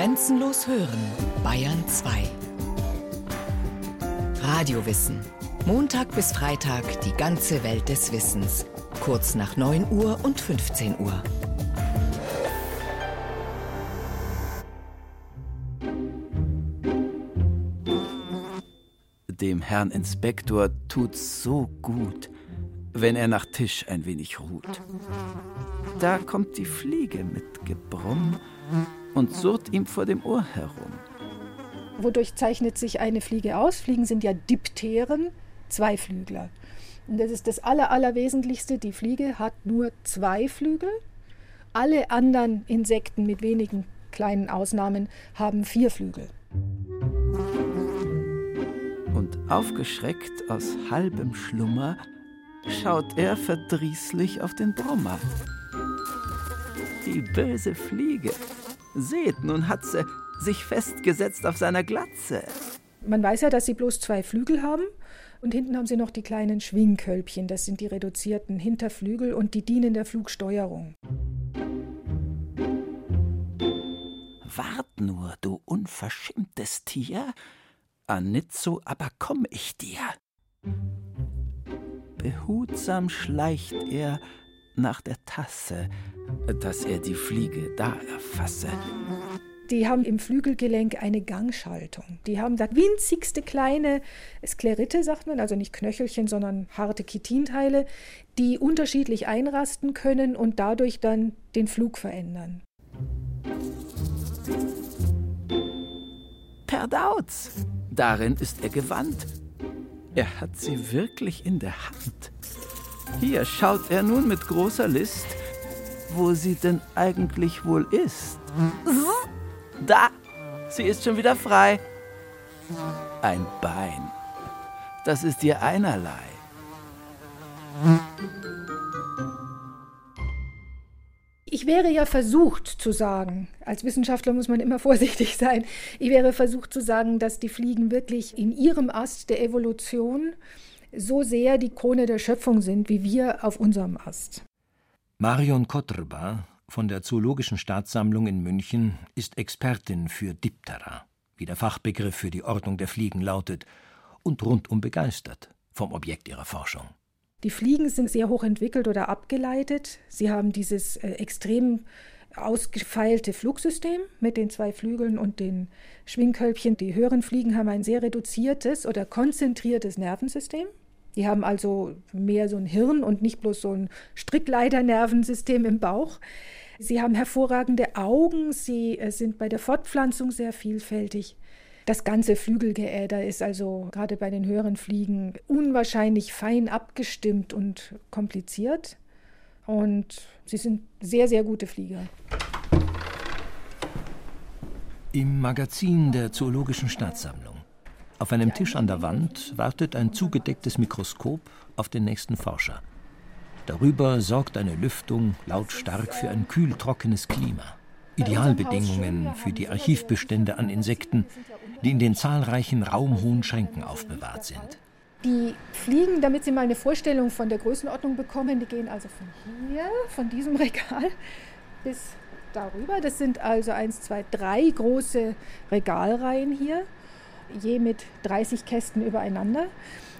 Grenzenlos hören, Bayern 2. Radiowissen. Montag bis Freitag die ganze Welt des Wissens. Kurz nach 9 Uhr und 15 Uhr. Dem Herrn Inspektor tut's so gut, wenn er nach Tisch ein wenig ruht. Da kommt die Fliege mit Gebrumm und surrt ihm vor dem Ohr herum. Wodurch zeichnet sich eine Fliege aus? Fliegen sind ja Dipteren, Zweiflügler. Und das ist das Aller, Allerwesentlichste. Die Fliege hat nur zwei Flügel. Alle anderen Insekten mit wenigen kleinen Ausnahmen haben vier Flügel. Und aufgeschreckt aus halbem Schlummer schaut er verdrießlich auf den Brummer. Die böse Fliege. Seht, nun hat sie sich festgesetzt auf seiner Glatze. Man weiß ja, dass sie bloß zwei Flügel haben. Und hinten haben sie noch die kleinen Schwingkölbchen. Das sind die reduzierten Hinterflügel und die dienen der Flugsteuerung. Wart nur, du unverschämtes Tier, Anitzo, aber komm ich dir. Behutsam schleicht er nach der Tasse, dass er die Fliege da erfasse. Die haben im Flügelgelenk eine Gangschaltung. Die haben da winzigste kleine Skleritte, sagt man, also nicht Knöchelchen, sondern harte Chitinteile, die unterschiedlich einrasten können und dadurch dann den Flug verändern. Perdauz, darin ist er gewandt. Er hat sie wirklich in der Hand. Hier schaut er nun mit großer List, wo sie denn eigentlich wohl ist. Da, sie ist schon wieder frei. Ein Bein. Das ist ihr einerlei. Ich wäre ja versucht zu sagen, als Wissenschaftler muss man immer vorsichtig sein, ich wäre versucht zu sagen, dass die Fliegen wirklich in ihrem Ast der Evolution so sehr die Krone der Schöpfung sind, wie wir auf unserem Ast. Marion Kotterba von der Zoologischen Staatssammlung in München ist Expertin für Diptera, wie der Fachbegriff für die Ordnung der Fliegen lautet, und rundum begeistert vom Objekt ihrer Forschung. Die Fliegen sind sehr hoch entwickelt oder abgeleitet. Sie haben dieses äh, extrem ausgefeilte Flugsystem mit den zwei Flügeln und den Schwingkölbchen. Die höheren Fliegen haben ein sehr reduziertes oder konzentriertes Nervensystem. Die haben also mehr so ein Hirn und nicht bloß so ein Strickleiternervensystem im Bauch. Sie haben hervorragende Augen, sie äh, sind bei der Fortpflanzung sehr vielfältig. Das ganze Flügelgeäder ist also gerade bei den höheren Fliegen unwahrscheinlich fein abgestimmt und kompliziert. Und sie sind sehr, sehr gute Flieger. Im Magazin der Zoologischen Staatssammlung. Auf einem Tisch an der Wand wartet ein zugedecktes Mikroskop auf den nächsten Forscher. Darüber sorgt eine Lüftung lautstark für ein kühltrockenes Klima. Idealbedingungen für die Archivbestände an Insekten, die in den zahlreichen raumhohen Schränken aufbewahrt sind. Die Fliegen, damit Sie mal eine Vorstellung von der Größenordnung bekommen, die gehen also von hier, von diesem Regal, bis darüber. Das sind also eins, zwei, drei große Regalreihen hier je mit 30 Kästen übereinander.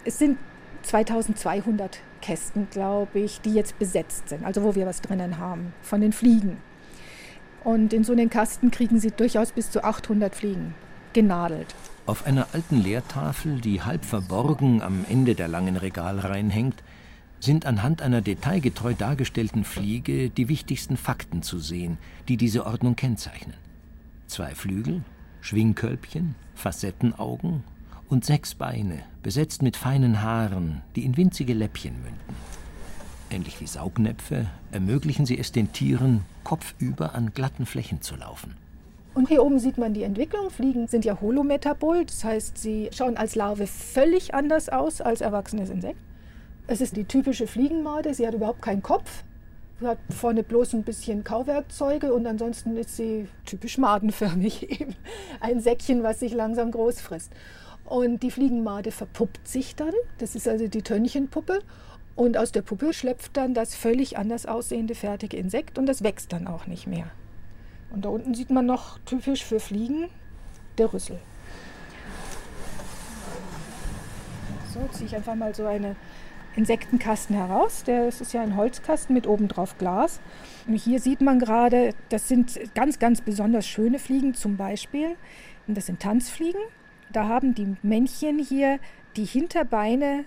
Es sind 2200 Kästen, glaube ich, die jetzt besetzt sind, also wo wir was drinnen haben von den Fliegen. Und in so einen Kasten kriegen Sie durchaus bis zu 800 Fliegen genadelt. Auf einer alten Leertafel, die halb verborgen am Ende der langen Regalreihen hängt, sind anhand einer detailgetreu dargestellten Fliege die wichtigsten Fakten zu sehen, die diese Ordnung kennzeichnen. Zwei Flügel, Schwingkölbchen, Facettenaugen und sechs Beine, besetzt mit feinen Haaren, die in winzige Läppchen münden. Ähnlich wie Saugnäpfe ermöglichen sie es den Tieren, kopfüber an glatten Flächen zu laufen. Und hier oben sieht man die Entwicklung. Fliegen sind ja holometabol, das heißt, sie schauen als Larve völlig anders aus als erwachsenes Insekt. Es ist die typische Fliegenmade, sie hat überhaupt keinen Kopf, hat vorne bloß ein bisschen Kauwerkzeuge und ansonsten ist sie typisch madenförmig eben. Ein Säckchen, was sich langsam groß frisst. Und die Fliegenmade verpuppt sich dann. Das ist also die Tönnchenpuppe. Und aus der Puppe schlüpft dann das völlig anders aussehende fertige Insekt und das wächst dann auch nicht mehr. Und da unten sieht man noch typisch für Fliegen der Rüssel. So ziehe ich einfach mal so einen Insektenkasten heraus. Der, ist ja ein Holzkasten mit obendrauf Glas. Und hier sieht man gerade, das sind ganz, ganz besonders schöne Fliegen zum Beispiel. Und das sind Tanzfliegen. Da haben die Männchen hier die Hinterbeine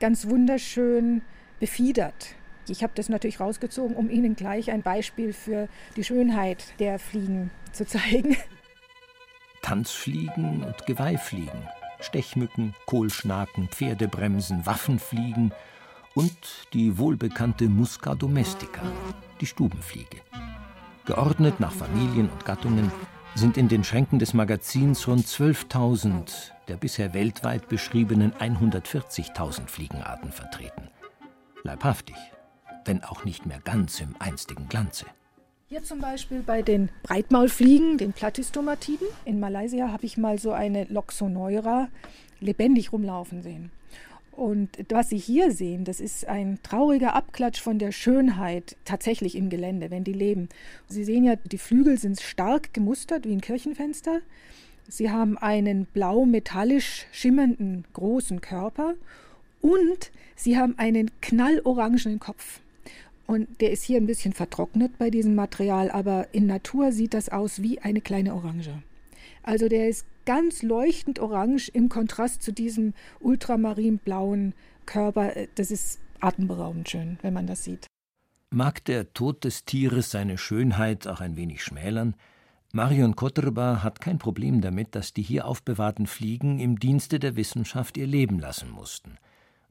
ganz wunderschön befiedert. Ich habe das natürlich rausgezogen, um Ihnen gleich ein Beispiel für die Schönheit der Fliegen zu zeigen. Tanzfliegen und Geweihfliegen, Stechmücken, Kohlschnaken, Pferdebremsen, Waffenfliegen und die wohlbekannte Musca domestica, die Stubenfliege. Geordnet nach Familien und Gattungen sind in den Schränken des Magazins rund 12.000 der bisher weltweit beschriebenen 140.000 Fliegenarten vertreten. Leibhaftig, wenn auch nicht mehr ganz im einstigen Glanze. Hier zum Beispiel bei den Breitmaulfliegen, den Platystomatiden. In Malaysia habe ich mal so eine Loxoneura lebendig rumlaufen sehen. Und was Sie hier sehen, das ist ein trauriger Abklatsch von der Schönheit tatsächlich im Gelände, wenn die leben. Sie sehen ja, die Flügel sind stark gemustert wie ein Kirchenfenster. Sie haben einen blau-metallisch schimmernden großen Körper und sie haben einen knallorangenen Kopf. Und der ist hier ein bisschen vertrocknet bei diesem Material, aber in Natur sieht das aus wie eine kleine Orange. Also der ist ganz leuchtend orange im Kontrast zu diesem ultramarinblauen Körper. Das ist atemberaubend schön, wenn man das sieht. Mag der Tod des Tieres seine Schönheit auch ein wenig schmälern, Marion Kotrba hat kein Problem damit, dass die hier aufbewahrten Fliegen im Dienste der Wissenschaft ihr Leben lassen mussten.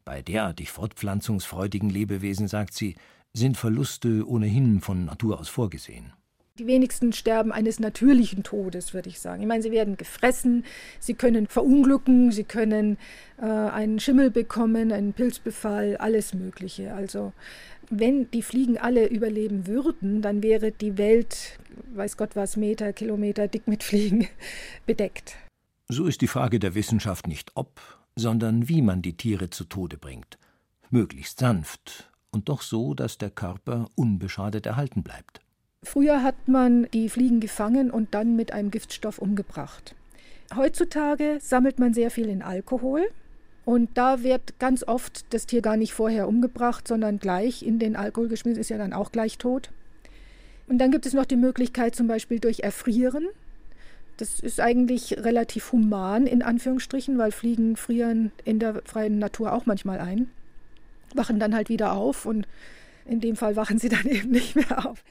Bei derartig fortpflanzungsfreudigen Lebewesen, sagt sie, sind Verluste ohnehin von Natur aus vorgesehen. Die wenigsten sterben eines natürlichen Todes, würde ich sagen. Ich meine, sie werden gefressen, sie können verunglücken, sie können äh, einen Schimmel bekommen, einen Pilzbefall, alles Mögliche. Also wenn die Fliegen alle überleben würden, dann wäre die Welt, weiß Gott was, Meter, Kilometer dick mit Fliegen bedeckt. So ist die Frage der Wissenschaft nicht ob, sondern wie man die Tiere zu Tode bringt. Möglichst sanft und doch so, dass der Körper unbeschadet erhalten bleibt. Früher hat man die Fliegen gefangen und dann mit einem Giftstoff umgebracht. Heutzutage sammelt man sehr viel in Alkohol, und da wird ganz oft das Tier gar nicht vorher umgebracht, sondern gleich in den Alkohol geschmissen, ist ja dann auch gleich tot. Und dann gibt es noch die Möglichkeit zum Beispiel durch Erfrieren. Das ist eigentlich relativ human in Anführungsstrichen, weil Fliegen frieren in der freien Natur auch manchmal ein, wachen dann halt wieder auf und in dem Fall wachen sie dann eben nicht mehr auf.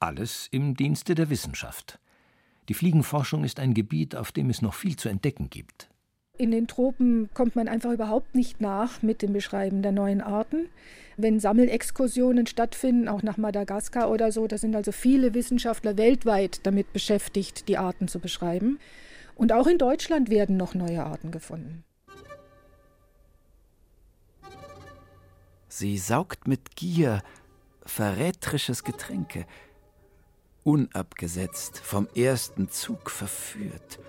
Alles im Dienste der Wissenschaft. Die Fliegenforschung ist ein Gebiet, auf dem es noch viel zu entdecken gibt. In den Tropen kommt man einfach überhaupt nicht nach mit dem Beschreiben der neuen Arten. Wenn Sammelexkursionen stattfinden, auch nach Madagaskar oder so, da sind also viele Wissenschaftler weltweit damit beschäftigt, die Arten zu beschreiben. Und auch in Deutschland werden noch neue Arten gefunden. Sie saugt mit Gier verräterisches Getränke, unabgesetzt, vom ersten Zug verführt.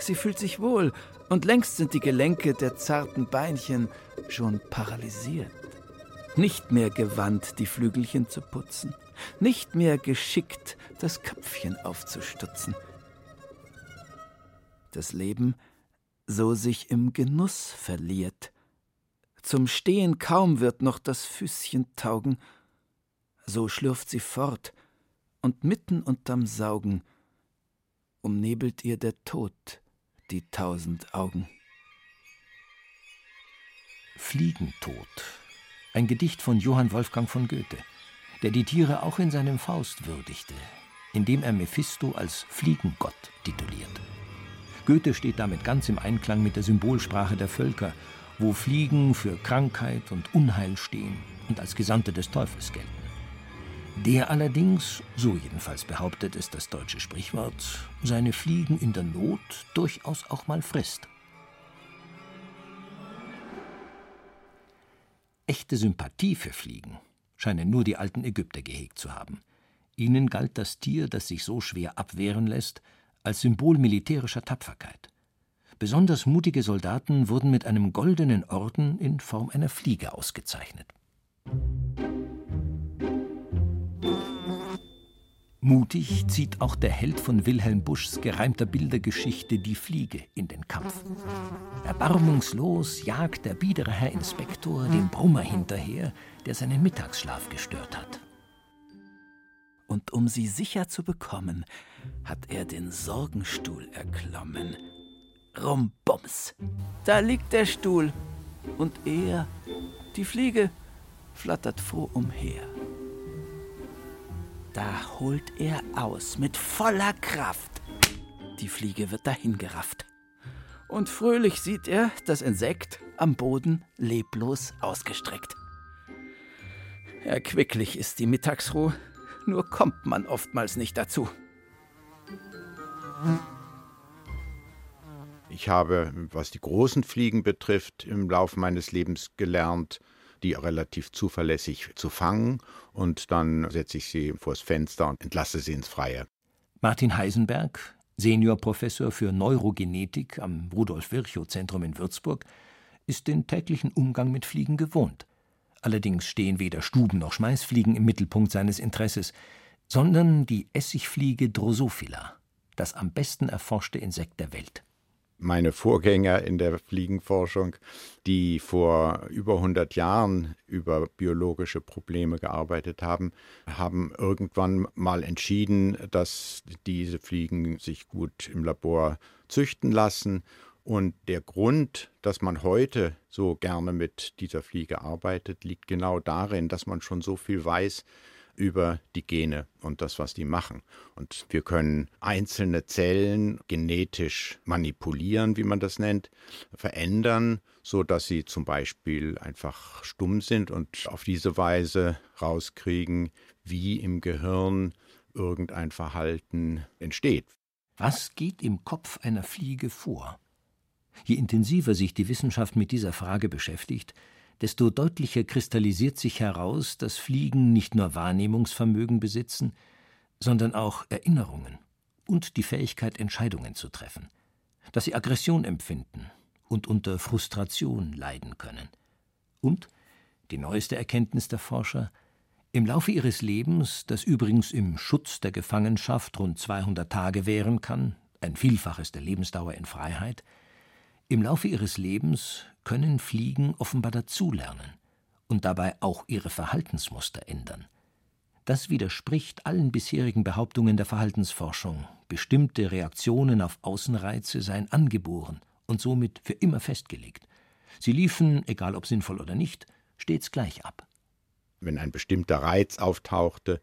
Sie fühlt sich wohl und längst sind die Gelenke der zarten Beinchen schon paralysiert. Nicht mehr gewandt, die Flügelchen zu putzen, nicht mehr geschickt, das Köpfchen aufzustutzen. Das Leben so sich im Genuss verliert. Zum Stehen kaum wird noch das Füßchen taugen, so schlürft sie fort, und mitten unterm Saugen umnebelt ihr der Tod die tausend Augen. Fliegentod. Ein Gedicht von Johann Wolfgang von Goethe, der die Tiere auch in seinem Faust würdigte, indem er Mephisto als Fliegengott tituliert. Goethe steht damit ganz im Einklang mit der Symbolsprache der Völker, wo Fliegen für Krankheit und Unheil stehen und als Gesandte des Teufels gelten der allerdings, so jedenfalls behauptet es das deutsche Sprichwort, seine Fliegen in der Not durchaus auch mal frisst. Echte Sympathie für Fliegen scheinen nur die alten Ägypter gehegt zu haben. Ihnen galt das Tier, das sich so schwer abwehren lässt, als Symbol militärischer Tapferkeit. Besonders mutige Soldaten wurden mit einem goldenen Orden in Form einer Fliege ausgezeichnet. Mutig zieht auch der Held von Wilhelm Buschs gereimter Bildergeschichte Die Fliege in den Kampf. Erbarmungslos jagt der biedere Herr Inspektor dem Brummer hinterher, der seinen Mittagsschlaf gestört hat. Und um sie sicher zu bekommen, hat er den Sorgenstuhl erklommen. Rumbums! Da liegt der Stuhl und er, die Fliege, flattert froh umher. Da holt er aus mit voller Kraft. Die Fliege wird dahingerafft. Und fröhlich sieht er das Insekt am Boden leblos ausgestreckt. Erquicklich ist die Mittagsruhe, nur kommt man oftmals nicht dazu. Ich habe, was die großen Fliegen betrifft, im Laufe meines Lebens gelernt, die relativ zuverlässig zu fangen und dann setze ich sie vors Fenster und entlasse sie ins Freie. Martin Heisenberg, Seniorprofessor für Neurogenetik am Rudolf-Virchow-Zentrum in Würzburg, ist den täglichen Umgang mit Fliegen gewohnt. Allerdings stehen weder Stuben noch Schmeißfliegen im Mittelpunkt seines Interesses, sondern die Essigfliege Drosophila, das am besten erforschte Insekt der Welt meine Vorgänger in der Fliegenforschung, die vor über 100 Jahren über biologische Probleme gearbeitet haben, haben irgendwann mal entschieden, dass diese Fliegen sich gut im Labor züchten lassen. Und der Grund, dass man heute so gerne mit dieser Fliege arbeitet, liegt genau darin, dass man schon so viel weiß über die Gene und das, was die machen. Und wir können einzelne Zellen genetisch manipulieren, wie man das nennt, verändern, so dass sie zum Beispiel einfach stumm sind und auf diese Weise rauskriegen, wie im Gehirn irgendein Verhalten entsteht. Was geht im Kopf einer Fliege vor? Je intensiver sich die Wissenschaft mit dieser Frage beschäftigt, desto deutlicher kristallisiert sich heraus, dass Fliegen nicht nur Wahrnehmungsvermögen besitzen, sondern auch Erinnerungen und die Fähigkeit, Entscheidungen zu treffen, dass sie Aggression empfinden und unter Frustration leiden können. Und, die neueste Erkenntnis der Forscher, im Laufe ihres Lebens, das übrigens im Schutz der Gefangenschaft rund 200 Tage währen kann, ein Vielfaches der Lebensdauer in Freiheit, im Laufe ihres Lebens können Fliegen offenbar dazulernen und dabei auch ihre Verhaltensmuster ändern. Das widerspricht allen bisherigen Behauptungen der Verhaltensforschung. Bestimmte Reaktionen auf Außenreize seien angeboren und somit für immer festgelegt. Sie liefen, egal ob sinnvoll oder nicht, stets gleich ab. Wenn ein bestimmter Reiz auftauchte,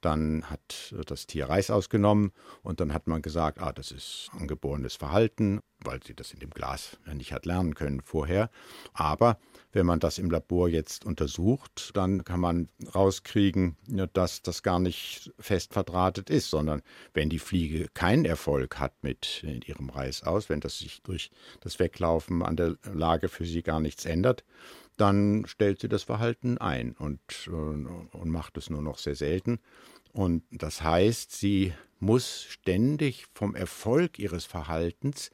dann hat das Tier Reis ausgenommen und dann hat man gesagt, ah, das ist angeborenes Verhalten, weil sie das in dem Glas nicht hat lernen können vorher. Aber wenn man das im Labor jetzt untersucht, dann kann man rauskriegen, dass das gar nicht fest verdrahtet ist, sondern wenn die Fliege keinen Erfolg hat mit ihrem Reis aus, wenn das sich durch das Weglaufen an der Lage für sie gar nichts ändert, dann stellt sie das Verhalten ein und, äh, und macht es nur noch sehr selten. Und das heißt, sie muss ständig vom Erfolg ihres Verhaltens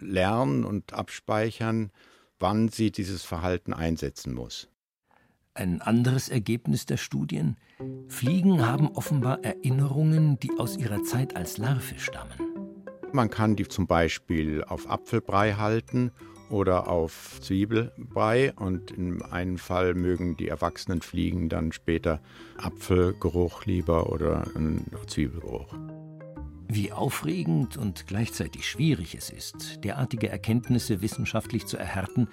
lernen und abspeichern, wann sie dieses Verhalten einsetzen muss. Ein anderes Ergebnis der Studien? Fliegen haben offenbar Erinnerungen, die aus ihrer Zeit als Larve stammen. Man kann die zum Beispiel auf Apfelbrei halten oder auf Zwiebelbrei und in einem Fall mögen die erwachsenen Fliegen dann später Apfelgeruch lieber oder Zwiebelgeruch. Wie aufregend und gleichzeitig schwierig es ist, derartige Erkenntnisse wissenschaftlich zu erhärten,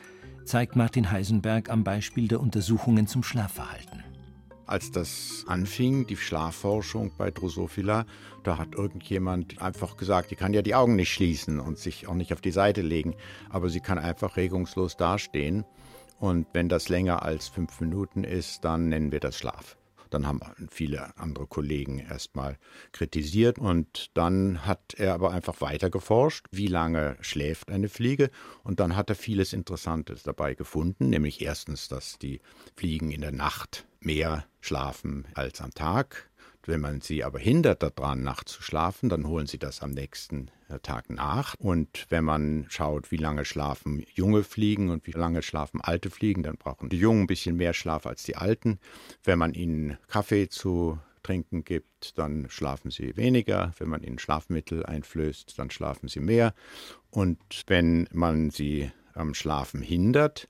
zeigt Martin Heisenberg am Beispiel der Untersuchungen zum Schlafverhalten als das anfing, die Schlafforschung bei Drosophila, da hat irgendjemand einfach gesagt, die kann ja die Augen nicht schließen und sich auch nicht auf die Seite legen, aber sie kann einfach regungslos dastehen. Und wenn das länger als fünf Minuten ist, dann nennen wir das Schlaf. Dann haben viele andere Kollegen erstmal kritisiert und dann hat er aber einfach weiter geforscht, wie lange schläft eine Fliege und dann hat er vieles Interessantes dabei gefunden, nämlich erstens, dass die Fliegen in der Nacht mehr schlafen als am Tag. Wenn man sie aber hindert daran, nachts zu schlafen, dann holen sie das am nächsten äh, Tag nach. Und wenn man schaut, wie lange schlafen junge Fliegen und wie lange schlafen alte Fliegen, dann brauchen die Jungen ein bisschen mehr Schlaf als die Alten. Wenn man ihnen Kaffee zu trinken gibt, dann schlafen sie weniger. Wenn man ihnen Schlafmittel einflößt, dann schlafen sie mehr. Und wenn man sie am Schlafen hindert,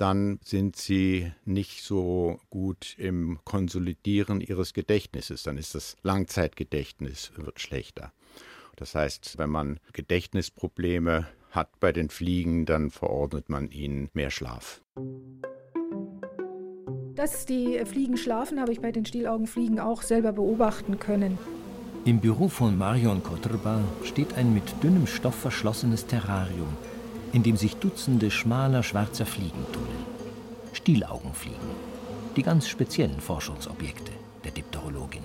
dann sind sie nicht so gut im Konsolidieren ihres Gedächtnisses. Dann ist das Langzeitgedächtnis wird schlechter. Das heißt, wenn man Gedächtnisprobleme hat bei den Fliegen, dann verordnet man ihnen mehr Schlaf. Dass die Fliegen schlafen, habe ich bei den Stielaugenfliegen auch selber beobachten können. Im Büro von Marion Kotrba steht ein mit dünnem Stoff verschlossenes Terrarium, in dem sich Dutzende schmaler schwarzer Fliegen tunneln. Stielaugenfliegen, die ganz speziellen Forschungsobjekte der Dipterologin.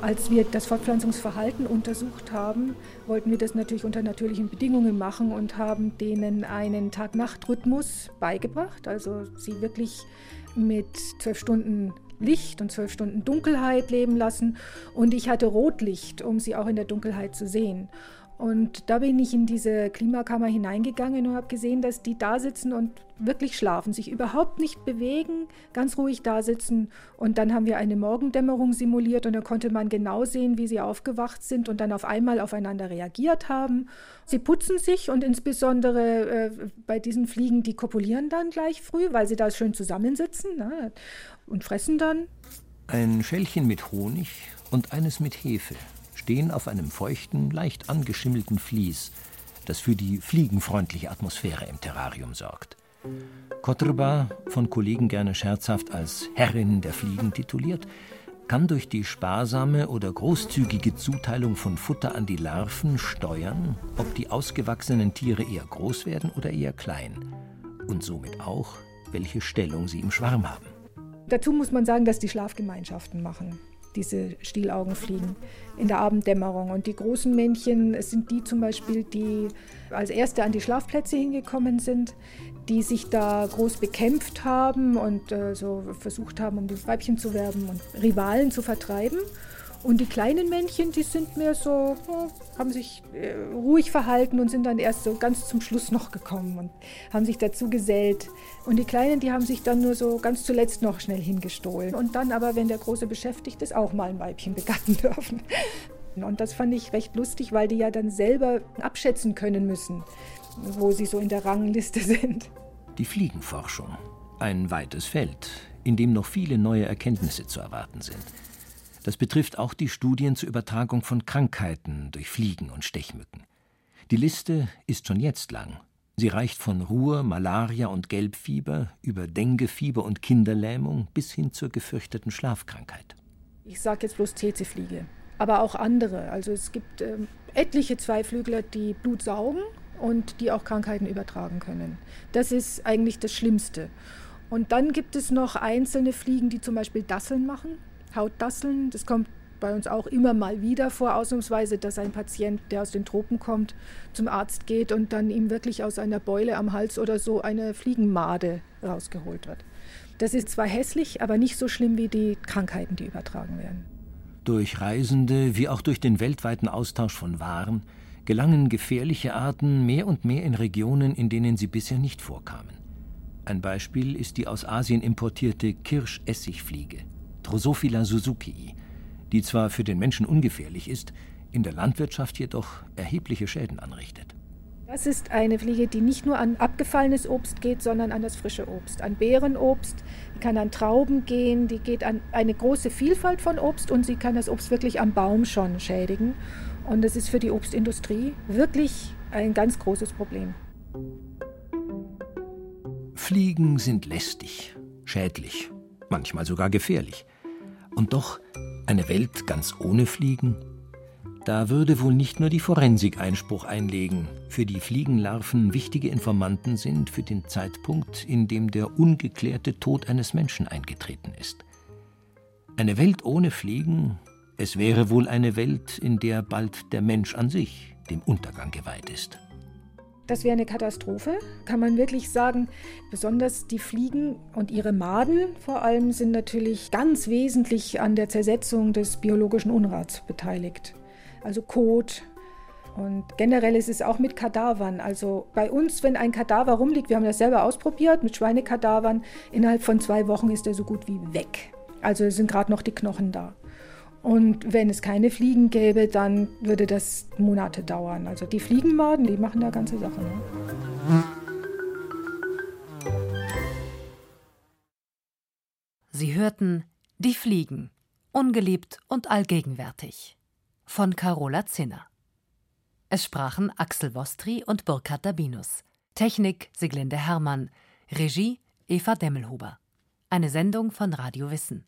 Als wir das Fortpflanzungsverhalten untersucht haben, wollten wir das natürlich unter natürlichen Bedingungen machen und haben denen einen Tag-Nacht-Rhythmus beigebracht, also sie wirklich mit zwölf Stunden Licht und zwölf Stunden Dunkelheit leben lassen. Und ich hatte Rotlicht, um sie auch in der Dunkelheit zu sehen. Und da bin ich in diese Klimakammer hineingegangen und habe gesehen, dass die da sitzen und wirklich schlafen, sich überhaupt nicht bewegen, ganz ruhig da sitzen. Und dann haben wir eine Morgendämmerung simuliert und da konnte man genau sehen, wie sie aufgewacht sind und dann auf einmal aufeinander reagiert haben. Sie putzen sich und insbesondere äh, bei diesen Fliegen, die kopulieren dann gleich früh, weil sie da schön zusammensitzen ne, und fressen dann. Ein Schälchen mit Honig und eines mit Hefe stehen auf einem feuchten, leicht angeschimmelten Vlies, das für die fliegenfreundliche Atmosphäre im Terrarium sorgt. Kotrba, von Kollegen gerne scherzhaft als Herrin der Fliegen tituliert, kann durch die sparsame oder großzügige Zuteilung von Futter an die Larven steuern, ob die ausgewachsenen Tiere eher groß werden oder eher klein und somit auch, welche Stellung sie im Schwarm haben. Dazu muss man sagen, dass die Schlafgemeinschaften machen diese Stielaugenfliegen in der Abenddämmerung. Und die großen Männchen sind die zum Beispiel, die als erste an die Schlafplätze hingekommen sind, die sich da groß bekämpft haben und äh, so versucht haben, um die Weibchen zu werben und Rivalen zu vertreiben. Und die kleinen Männchen, die sind mehr so, haben sich äh, ruhig verhalten und sind dann erst so ganz zum Schluss noch gekommen und haben sich dazu gesellt. Und die Kleinen, die haben sich dann nur so ganz zuletzt noch schnell hingestohlen. Und dann aber, wenn der Große beschäftigt ist, auch mal ein Weibchen begatten dürfen. Und das fand ich recht lustig, weil die ja dann selber abschätzen können müssen, wo sie so in der Rangliste sind. Die Fliegenforschung. Ein weites Feld, in dem noch viele neue Erkenntnisse zu erwarten sind. Das betrifft auch die Studien zur Übertragung von Krankheiten durch Fliegen und Stechmücken. Die Liste ist schon jetzt lang. Sie reicht von Ruhr, Malaria und Gelbfieber über Denguefieber und Kinderlähmung bis hin zur gefürchteten Schlafkrankheit. Ich sage jetzt bloß Tsetse-Fliege, aber auch andere. Also es gibt äh, etliche Zweiflügler, die Blut saugen und die auch Krankheiten übertragen können. Das ist eigentlich das Schlimmste. Und dann gibt es noch einzelne Fliegen, die zum Beispiel Dasseln machen. Hautdasseln. Das kommt bei uns auch immer mal wieder vor, ausnahmsweise, dass ein Patient, der aus den Tropen kommt, zum Arzt geht und dann ihm wirklich aus einer Beule am Hals oder so eine Fliegenmade rausgeholt wird. Das ist zwar hässlich, aber nicht so schlimm wie die Krankheiten, die übertragen werden. Durch Reisende wie auch durch den weltweiten Austausch von Waren gelangen gefährliche Arten mehr und mehr in Regionen, in denen sie bisher nicht vorkamen. Ein Beispiel ist die aus Asien importierte Kirschessigfliege. Drosophila susukii, die zwar für den Menschen ungefährlich ist, in der Landwirtschaft jedoch erhebliche Schäden anrichtet. Das ist eine Fliege, die nicht nur an abgefallenes Obst geht, sondern an das frische Obst, an Beerenobst, die kann an Trauben gehen, die geht an eine große Vielfalt von Obst und sie kann das Obst wirklich am Baum schon schädigen. Und das ist für die Obstindustrie wirklich ein ganz großes Problem. Fliegen sind lästig, schädlich, manchmal sogar gefährlich. Und doch eine Welt ganz ohne Fliegen? Da würde wohl nicht nur die Forensik Einspruch einlegen, für die Fliegenlarven wichtige Informanten sind für den Zeitpunkt, in dem der ungeklärte Tod eines Menschen eingetreten ist. Eine Welt ohne Fliegen, es wäre wohl eine Welt, in der bald der Mensch an sich dem Untergang geweiht ist. Das wäre eine Katastrophe, kann man wirklich sagen. Besonders die Fliegen und ihre Maden vor allem sind natürlich ganz wesentlich an der Zersetzung des biologischen Unrats beteiligt. Also Kot. Und generell ist es auch mit Kadavern. Also bei uns, wenn ein Kadaver rumliegt, wir haben das selber ausprobiert mit Schweinekadavern, innerhalb von zwei Wochen ist er so gut wie weg. Also sind gerade noch die Knochen da. Und wenn es keine Fliegen gäbe, dann würde das Monate dauern. Also die Fliegenmaden, die machen da ganze Sachen. Ne? Sie hörten Die Fliegen, ungeliebt und allgegenwärtig von Carola Zinner. Es sprachen Axel Wostri und Burkhard Dabinus. Technik Siglinde Hermann. Regie Eva Demmelhuber. Eine Sendung von Radio Wissen.